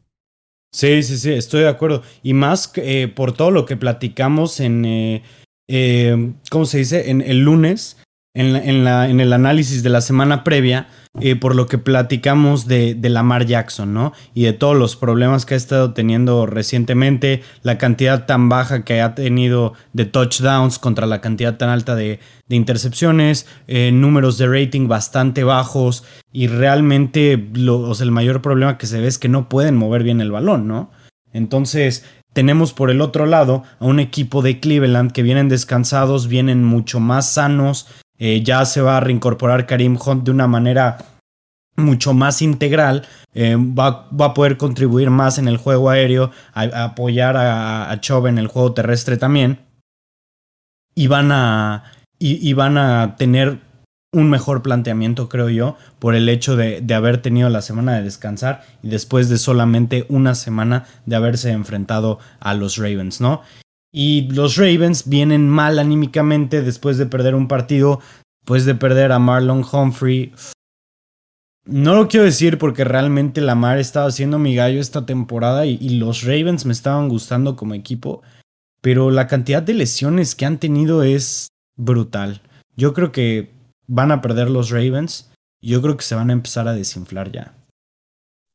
Sí, sí, sí, estoy de acuerdo. Y más eh, por todo lo que platicamos en, eh, eh, ¿cómo se dice? En el lunes, en, el análisis de la semana previa eh, por lo que platicamos de, de, Lamar Jackson, ¿no? Y de todos los problemas que ha estado teniendo recientemente, la cantidad tan baja que ha tenido de touchdowns contra la cantidad tan alta de, intercepciones, eh, números de rating bastante bajos y realmente el mayor problema que se ve es que no pueden mover bien el balón, ¿no? Entonces, tenemos por el otro lado a un equipo de Cleveland que vienen descansados, vienen mucho más sanos, eh, ya se va a reincorporar Karim Hunt de una manera mucho más integral, eh, va, a poder contribuir más en el juego aéreo, a, apoyar a, a en el juego terrestre también. Y van a, y, van a tener un mejor planteamiento, creo yo, por el hecho de, de, haber tenido la semana de descansar y después de solamente una semana de haberse enfrentado a los Ravens, ¿no? Y los Ravens vienen mal anímicamente después de perder un partido, después de perder a Marlon Humphrey. No lo quiero decir porque realmente Lamar estaba haciendo mi gallo esta temporada y, y los Ravens me estaban gustando como equipo, pero la cantidad de lesiones que han tenido es brutal. Yo creo que van a perder los Ravens. Yo creo que se van a empezar a desinflar ya.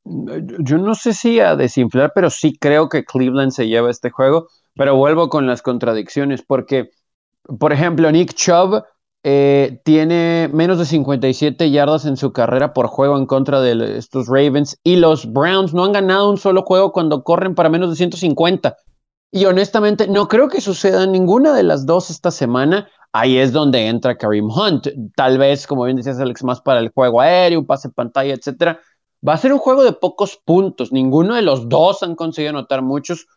Yo no sé si a desinflar, pero sí creo que Cleveland se lleva este juego. Pero vuelvo con las contradicciones, porque, por ejemplo, Nick Chubb eh, tiene menos de 57 yardas en su carrera por juego en contra de estos Ravens y los Browns no han ganado un solo juego cuando corren para menos de 150. Y honestamente, no creo que suceda ninguna de las dos esta semana. Ahí es donde entra Kareem Hunt. Tal vez, como bien decías, Alex, más para el juego aéreo, un pase pantalla, etcétera. Va a ser un juego de pocos puntos. Ninguno de los dos han conseguido anotar muchos.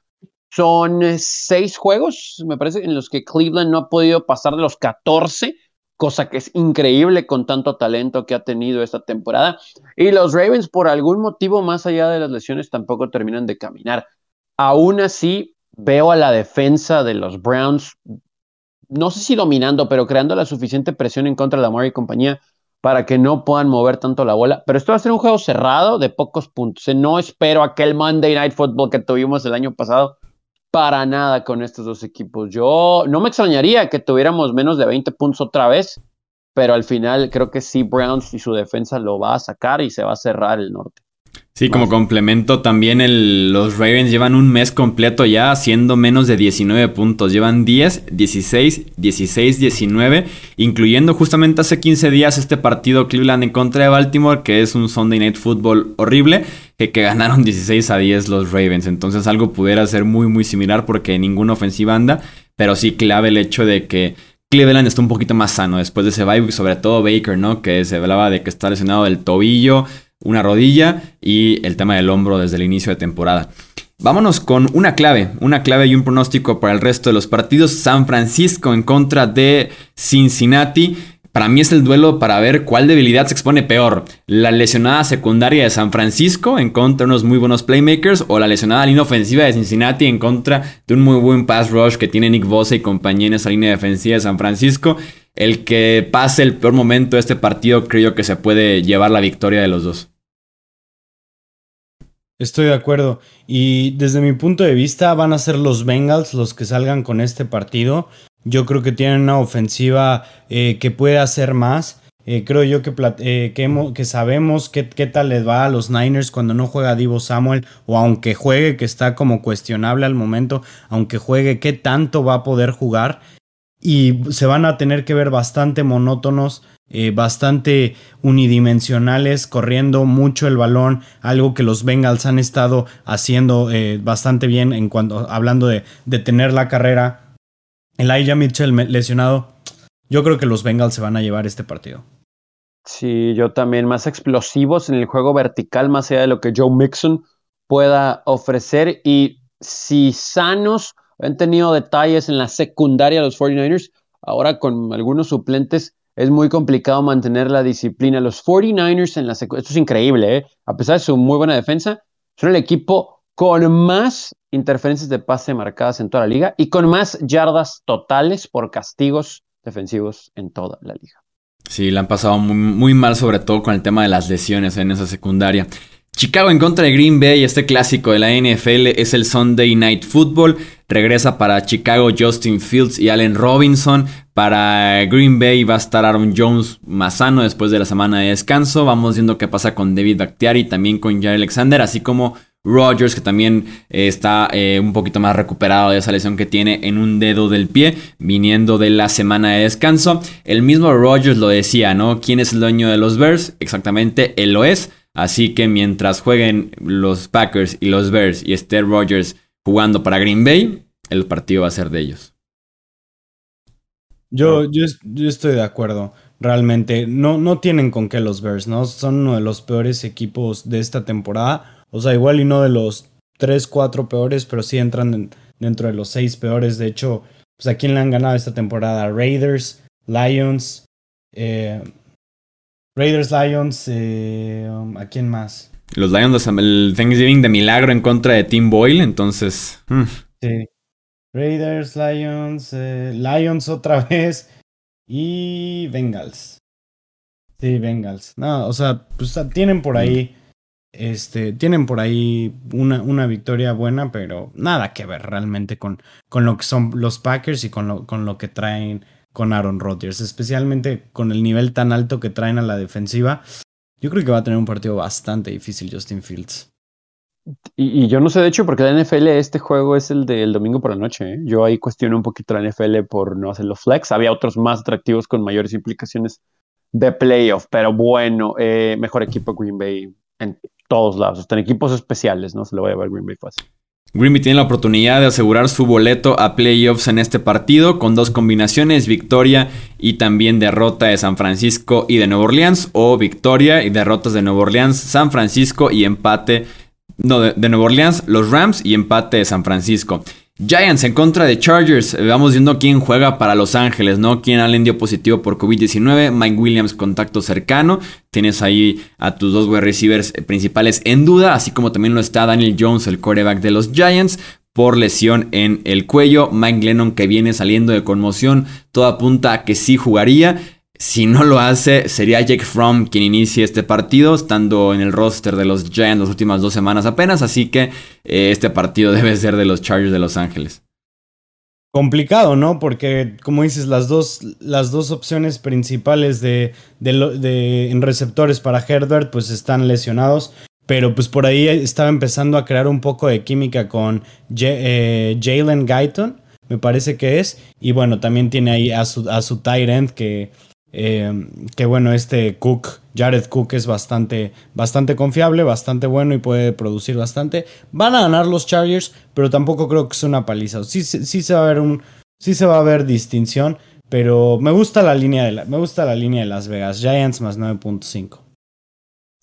Son eh, seis juegos, me parece, en los que Cleveland no ha podido pasar de los 14, cosa que es increíble con tanto talento que ha tenido esta temporada. Y los Ravens, por algún motivo, más allá de las lesiones, tampoco terminan de caminar. Aún así, veo a la defensa de los Browns, no sé si dominando, pero creando la suficiente presión en contra de Lamar y compañía para que no puedan mover tanto la bola. Pero esto va a ser un juego cerrado de pocos puntos. No espero aquel Monday Night Football que tuvimos el año pasado para nada con estos dos equipos. Yo no me extrañaría que tuviéramos menos de 20 puntos otra vez, pero al final creo que sí Browns y su defensa lo va a sacar y se va a cerrar el norte. Sí, como complemento también el, los Ravens llevan un mes completo ya haciendo menos de 19 puntos. Llevan 10, 16, 16, 19, incluyendo justamente hace 15 días este partido Cleveland en contra de Baltimore, que es un Sunday Night Football horrible, que, ganaron 16 a 10 los Ravens. Entonces algo pudiera ser muy, muy similar porque ninguna ofensiva anda, pero sí clave el hecho de que Cleveland está un poquito más sano después de ese bye, sobre todo Baker, ¿no? Que se hablaba de que está lesionado del tobillo, una rodilla y el tema del hombro desde el inicio de temporada. Vámonos con una clave, una clave y un pronóstico para el resto de los partidos. San Francisco en contra de Cincinnati. Para mí es el duelo para ver cuál debilidad se expone peor. La lesionada secundaria de San Francisco en contra de unos muy buenos playmakers o la lesionada línea ofensiva de Cincinnati en contra de un muy buen pass rush que tiene Nick Bosa y compañía en esa línea defensiva de San Francisco. El que pase el peor momento de este partido creo que se puede llevar la victoria de los dos. Estoy de acuerdo. Y desde mi punto de vista van a ser los Bengals los que salgan con este partido. Yo creo que tienen una ofensiva eh, que puede hacer más. Eh, creo yo que, eh, que, sabemos qué, tal les va a los Niners cuando no juega Divo Samuel o aunque juegue, que está como cuestionable al momento, aunque juegue, qué tanto va a poder jugar. Y se van a tener que ver bastante monótonos bastante unidimensionales, corriendo mucho el balón, algo que los Bengals han estado haciendo bastante bien en cuanto hablando de, de tener la carrera. Elijah Mitchell lesionado. Yo creo que los Bengals se van a llevar este partido. Sí, yo también más explosivos en el juego vertical, más allá de lo que Joe Mixon pueda ofrecer. Y si sanos han tenido detalles en la secundaria de los 49ers, ahora con algunos suplentes es muy complicado mantener la disciplina. Los 49ers en la esto es increíble, ¿eh? a pesar de su muy buena defensa, son el equipo con más interferencias de pase marcadas en toda la liga y con más yardas totales por castigos defensivos en toda la liga. Sí, la han pasado muy, mal, sobre todo con el tema de las lesiones en esa secundaria. Chicago en contra de Green Bay, este clásico de la NFL es el Sunday Night Football. Regresa para Chicago Justin Fields y Allen Robinson. Para Green Bay va a estar Aaron Jones más sano después de la semana de descanso. Vamos viendo qué pasa con David Bakhtiari, también con Jared Alexander, así como Rogers, que también eh, está eh, un poquito más recuperado de esa lesión que tiene en un dedo del pie, viniendo de la semana de descanso. El mismo Rogers lo decía, ¿no? ¿Quién es el dueño de los Bears? Exactamente, él lo es. Así que mientras jueguen los Packers y los Bears y esté Rogers jugando para Green Bay, el partido va a ser de ellos. Yo, yo, estoy de acuerdo. Realmente, no, no tienen con qué los Bears, ¿no? Son uno de los peores equipos de esta temporada. O sea, igual y no de los 3, 4 peores, pero sí entran dentro de los 6 peores. De hecho, pues a quién le han ganado esta temporada? Raiders, Lions, eh, Raiders, Lions, eh, um, ¿a quién más? Los Lions, el Thanksgiving de milagro en contra de Tim Boyle, entonces. Mm. Sí. Raiders, Lions, eh, Lions otra vez y Bengals. Sí, Bengals. No, o sea, pues tienen por ahí. Este, tienen por ahí una, victoria buena, pero nada que ver realmente con, lo que son los Packers y con lo, que traen con Aaron Rodgers, especialmente con el nivel tan alto que traen a la defensiva. Yo creo que va a tener un partido bastante difícil Justin Fields. Y, yo no sé, de hecho, porque la NFL este juego es el del domingo por la noche. ¿eh? Yo ahí cuestiono un poquito la NFL por no hacerlo flex. Había otros más atractivos con mayores implicaciones de playoff, pero bueno, eh, mejor equipo Green Bay en todos lados, hasta en equipos especiales, ¿no? Se lo voy a ver Green Bay fácil. Green Bay tiene la oportunidad de asegurar su boleto a playoffs en este partido con dos combinaciones, victoria y también derrota de San Francisco y de Nueva Orleans o victoria y derrotas de Nueva Orleans, San Francisco y empate no, de, de Nueva Orleans, los Rams y empate de San Francisco. Giants en contra de Chargers. Vamos viendo quién juega para Los Ángeles, ¿no? Quién Allen dio positivo por COVID-19. Mike Williams, contacto cercano. Tienes ahí a tus dos wide receivers principales en duda, así como también lo está Daniel Jones, el quarterback de los Giants por lesión en el cuello. Mike Lennon que viene saliendo de conmoción, todo apunta a que sí jugaría. Si no lo hace, sería Jake Fromm quien inicie este partido, estando en el roster de los Giants las últimas dos semanas apenas, así que eh, este partido debe ser de los Chargers de Los Ángeles. Complicado, ¿no? Porque, como dices, las dos, las dos opciones principales de, de, en receptores para Herbert, pues están lesionados. Pero pues por ahí estaba empezando a crear un poco de química con eh, Jalen Guyton, me parece que es. Y bueno, también tiene ahí a su, a su tight end que eh, que bueno, este Cook, Jared Cook es bastante, bastante confiable, bastante bueno y puede producir bastante. Van a ganar los Chargers, pero tampoco creo que sea una paliza. Sí, sí, se va a ver un, sí se va a ver distinción, pero me gusta la línea de me gusta la línea de Las Vegas Giants más 9.5.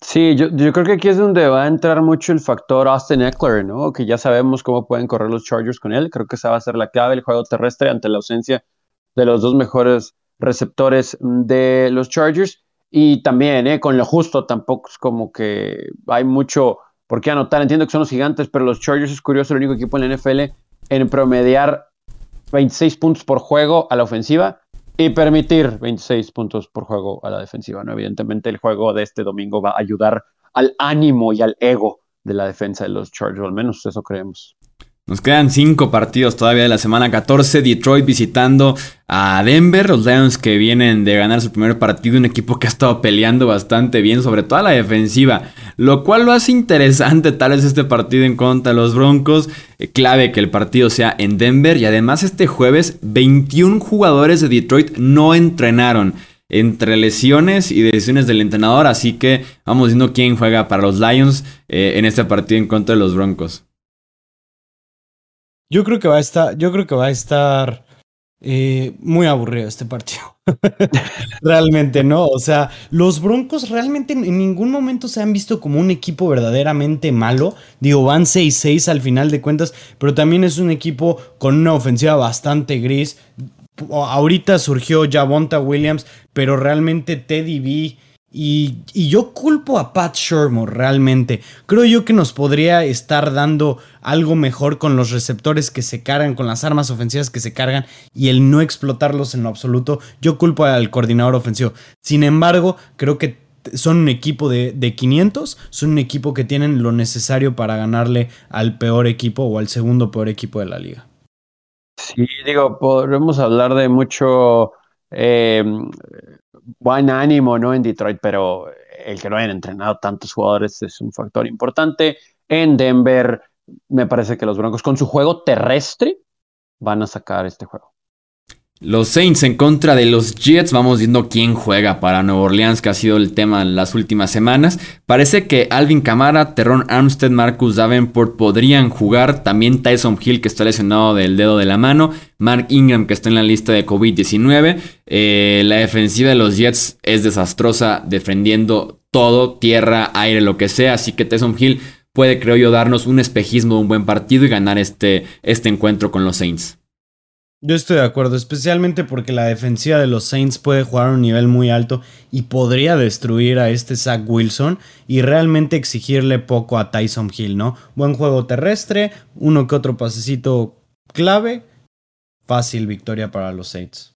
Sí, yo, yo, creo que aquí es donde va a entrar mucho el factor Austin Eckler, ¿no? Que ya sabemos cómo pueden correr los Chargers con él. Creo que esa va a ser la clave, el juego terrestre ante la ausencia de los dos mejores receptores de los Chargers. Y también, eh, con lo justo, tampoco es como que hay mucho por qué anotar. Entiendo que son los gigantes, pero los Chargers es curioso, el único equipo en la NFL en promediar 26 puntos por juego a la ofensiva y permitir 26 puntos por juego a la defensiva. ¿no? Evidentemente, el juego de este domingo va a ayudar al ánimo y al ego de la defensa de los Chargers, al menos eso creemos. Nos quedan cinco partidos todavía de la semana 14. Detroit visitando a Denver. Los Lions que vienen de ganar su primer partido. Un equipo que ha estado peleando bastante bien, sobre todo a la defensiva. Lo cual lo hace interesante tal vez este partido en contra de los Broncos. Eh, clave que el partido sea en Denver. Y además este jueves 21 jugadores de Detroit no entrenaron entre lesiones y decisiones del entrenador. Así que vamos viendo quién juega para los Lions eh, en este partido en contra de los Broncos. Yo creo que va a estar, yo creo que va a estar eh, muy aburrido este partido. realmente, ¿no? O sea, los Broncos realmente en ningún momento se han visto como un equipo verdaderamente malo. Digo, van 6-6 al final de cuentas, pero también es un equipo con una ofensiva bastante gris. Ahorita surgió Javonta Williams, pero realmente Teddy B y, yo culpo a Pat Shermer realmente. Creo yo que nos podría estar dando algo mejor con los receptores que se cargan, con las armas ofensivas que se cargan y el no explotarlos en lo absoluto. Yo culpo al coordinador ofensivo. Sin embargo, creo que son un equipo de, de 500, son un equipo que tienen lo necesario para ganarle al peor equipo o al segundo peor equipo de la liga. Sí, digo, podemos hablar de mucho eh, buen ánimo ¿no? en Detroit, pero el que no hayan entrenado tantos jugadores es un factor importante. En Denver, me parece que los Broncos con su juego terrestre van a sacar este juego. Los Saints en contra de los Jets. Vamos viendo quién juega para Nueva Orleans, que ha sido el tema en las últimas semanas. Parece que Alvin Kamara, Terron Armstead, Marcus Davenport podrían jugar. También Tyson Hill, que está lesionado del dedo de la mano. Mark Ingram, que está en la lista de COVID-19. Eh, la defensiva de los Jets es desastrosa, defendiendo todo, tierra, aire, lo que sea. Así que Tyson Hill puede, creo yo, darnos un espejismo de un buen partido y ganar este, este encuentro con los Saints. Yo estoy de acuerdo, especialmente porque la defensiva de los Saints puede jugar a un nivel muy alto y podría destruir a este Zach Wilson y realmente exigirle poco a Tyson Hill, ¿no? Buen juego terrestre, uno que otro pasecito clave, fácil victoria para los Saints.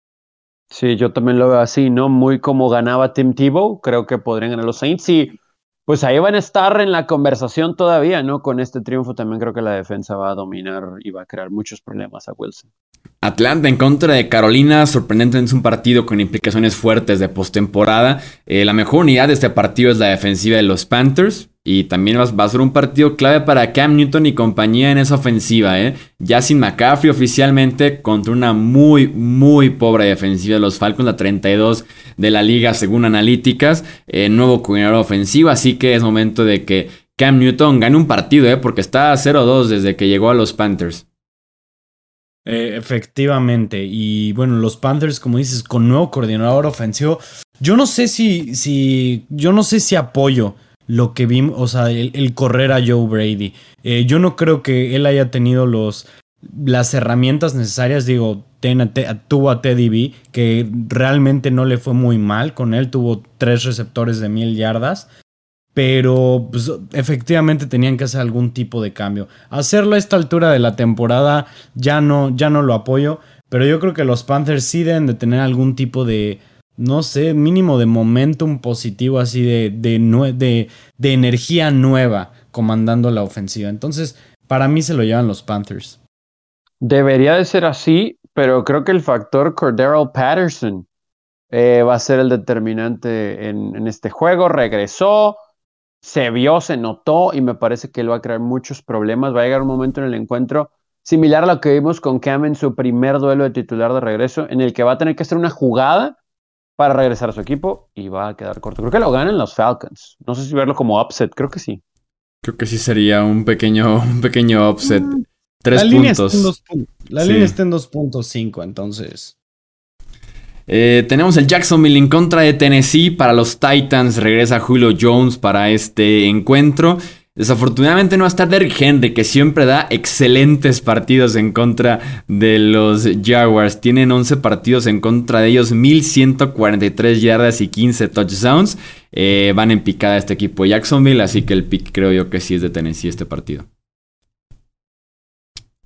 Sí, yo también lo veo así, ¿no? Muy como ganaba Tim Tebow, creo que podrían ganar los Saints y pues ahí van a estar en la conversación todavía, ¿no? Con este triunfo también creo que la defensa va a dominar y va a crear muchos problemas a Wilson. Atlanta en contra de Carolina, sorprendente es un partido con implicaciones fuertes de postemporada. Eh, la mejor unidad de este partido es la defensiva de los Panthers. Y también va, a ser un partido clave para Cam Newton y compañía en esa ofensiva, ¿eh? Ya sin McCaffrey oficialmente contra una muy, muy pobre defensiva de los Falcons, la 32 de la liga según analíticas. Eh, nuevo coordinador ofensivo, así que es momento de que Cam Newton gane un partido, ¿eh? Porque está a 0-2 desde que llegó a los Panthers. Eh, efectivamente. Y bueno, los Panthers, como dices, con nuevo coordinador ofensivo. Yo no sé si. si yo no sé si apoyo lo que vimos, o sea, el, correr a Joe Brady. Eh, yo no creo que él haya tenido los, las herramientas necesarias. Digo, tuvo a Teddy B, que realmente no le fue muy mal con él. Tuvo tres receptores de mil yardas. Pero pues, efectivamente tenían que hacer algún tipo de cambio. Hacerlo a esta altura de la temporada ya no, ya no lo apoyo. Pero yo creo que los Panthers sí deben de tener algún tipo de, no sé, mínimo de momentum positivo, así de, de, de, energía nueva comandando la ofensiva. Entonces, para mí se lo llevan los Panthers. Debería de ser así, pero creo que el factor Cordero Patterson eh, va a ser el determinante en, en, este juego. Regresó, se vio, se notó y me parece que él va a crear muchos problemas. Va a llegar un momento en el encuentro similar a lo que vimos con Cam en su primer duelo de titular de regreso, en el que va a tener que hacer una jugada para regresar a su equipo y va a quedar corto. Creo que lo ganan los Falcons. No sé si verlo como upset, creo que sí. Creo que sí sería un pequeño, un pequeño upset. Mm. Tres la puntos. la línea está en 2.5, entonces. Eh, tenemos el Jacksonville en contra de Tennessee. Para los Titans regresa Julio Jones para este encuentro. Desafortunadamente no está Derrick Henry, que siempre da excelentes partidos en contra de los Jaguars. Tienen 11 partidos en contra de ellos, 1143 yardas y 15 touchdowns. Eh, van en picada este equipo de Jacksonville, así que el pick creo yo que sí es de Tennessee este partido.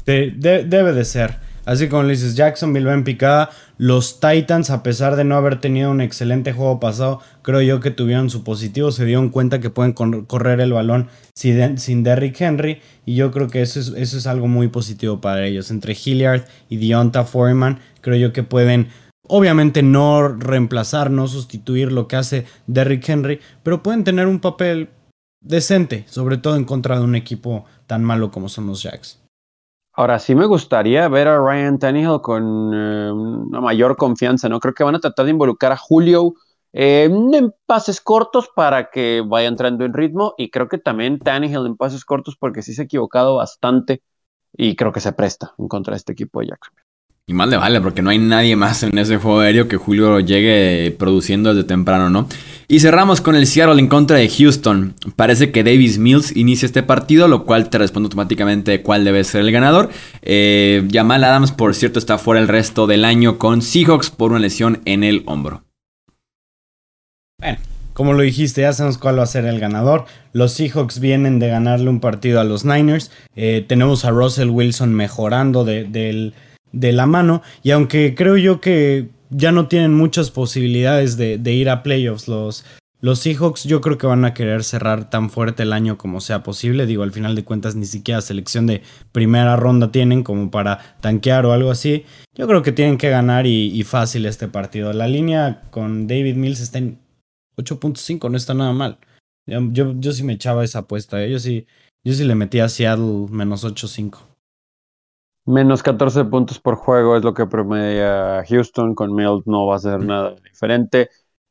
debe de ser. Así como le dices, Jacksonville va en picada. Los Titans, a pesar de no haber tenido un excelente juego pasado, creo yo que tuvieron su positivo. Se dieron cuenta que pueden correr el balón sin, Derrick Henry. Y yo creo que eso es, eso es algo muy positivo para ellos. Entre Hilliard y Deonta Foreman, creo yo que pueden Obviamente no reemplazar, no sustituir lo que hace Derrick Henry, pero pueden tener un papel decente, sobre todo en contra de un equipo tan malo como son los Jacks. Ahora sí me gustaría ver a Ryan Tannehill con eh, una mayor confianza, ¿no? Creo que van a tratar de involucrar a Julio eh, en pases cortos para que vaya entrando en ritmo y creo que también Tannehill en pases cortos porque sí se ha equivocado bastante y creo que se presta en contra de este equipo de Jacksonville. Y más le vale, porque no hay nadie más en ese juego aéreo que Julio llegue produciendo desde temprano, ¿no? Y cerramos con el Seattle en contra de Houston. Parece que Davis Mills inicia este partido, lo cual te responde automáticamente cuál debe ser el ganador. Eh, Adams, por cierto, está fuera el resto del año con Seahawks por una lesión en el hombro. Bueno, como lo dijiste, ya sabemos cuál va a ser el ganador. Los Seahawks vienen de ganarle un partido a los Niners. Eh, tenemos a Russell Wilson mejorando del de la mano. Y aunque creo yo que ya no tienen muchas posibilidades de, ir a playoffs los, los Seahawks, yo creo que van a querer cerrar tan fuerte el año como sea posible. Digo, al final de cuentas ni siquiera selección de primera ronda tienen como para tanquear o algo así. Yo creo que tienen que ganar y, fácil este partido. La línea con David Mills está en 8.5, no está nada mal. Yo, yo, sí me echaba esa apuesta, ¿eh? yo, sí, yo sí le metía a Seattle menos 8.5. Menos 14 puntos por juego es lo que promedia Houston. Con Mills no va a ser nada diferente.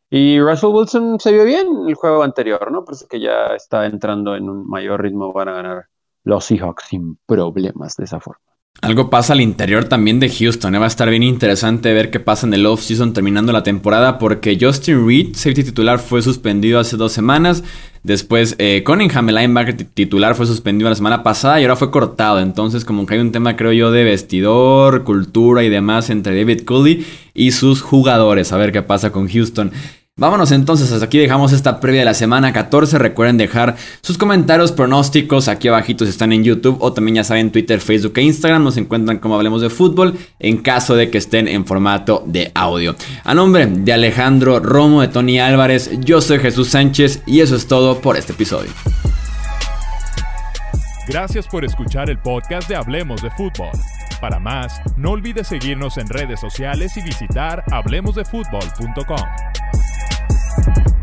Y Russell Wilson se vio bien el juego anterior, ¿no? Parece que ya está entrando en un mayor ritmo. Van a ganar los Seahawks sin problemas de esa forma. Algo pasa al interior también de Houston. ¿eh? Va a estar bien interesante ver qué pasa en el offseason terminando la temporada porque Justin Reed, safety titular, fue suspendido hace dos semanas. Después eh, Cunningham, el linebacker titular, fue suspendido la semana pasada y ahora fue cortado. Entonces como que hay un tema, creo yo, de vestidor, cultura y demás entre David Cooley y sus jugadores. A ver qué pasa con Houston. Vámonos entonces, hasta aquí dejamos esta previa de la semana 14. Recuerden dejar sus comentarios, pronósticos aquí abajito si están en YouTube o también ya saben Twitter, Facebook e Instagram. Nos encuentran como hablemos de fútbol en caso de que estén en formato de audio. A nombre de Alejandro Romo, de Tony Álvarez, yo soy Jesús Sánchez y eso es todo por este episodio. Gracias por escuchar el podcast de Hablemos de Fútbol. Para más, no olvides seguirnos en redes sociales y visitar hablemosdefutbol.com. you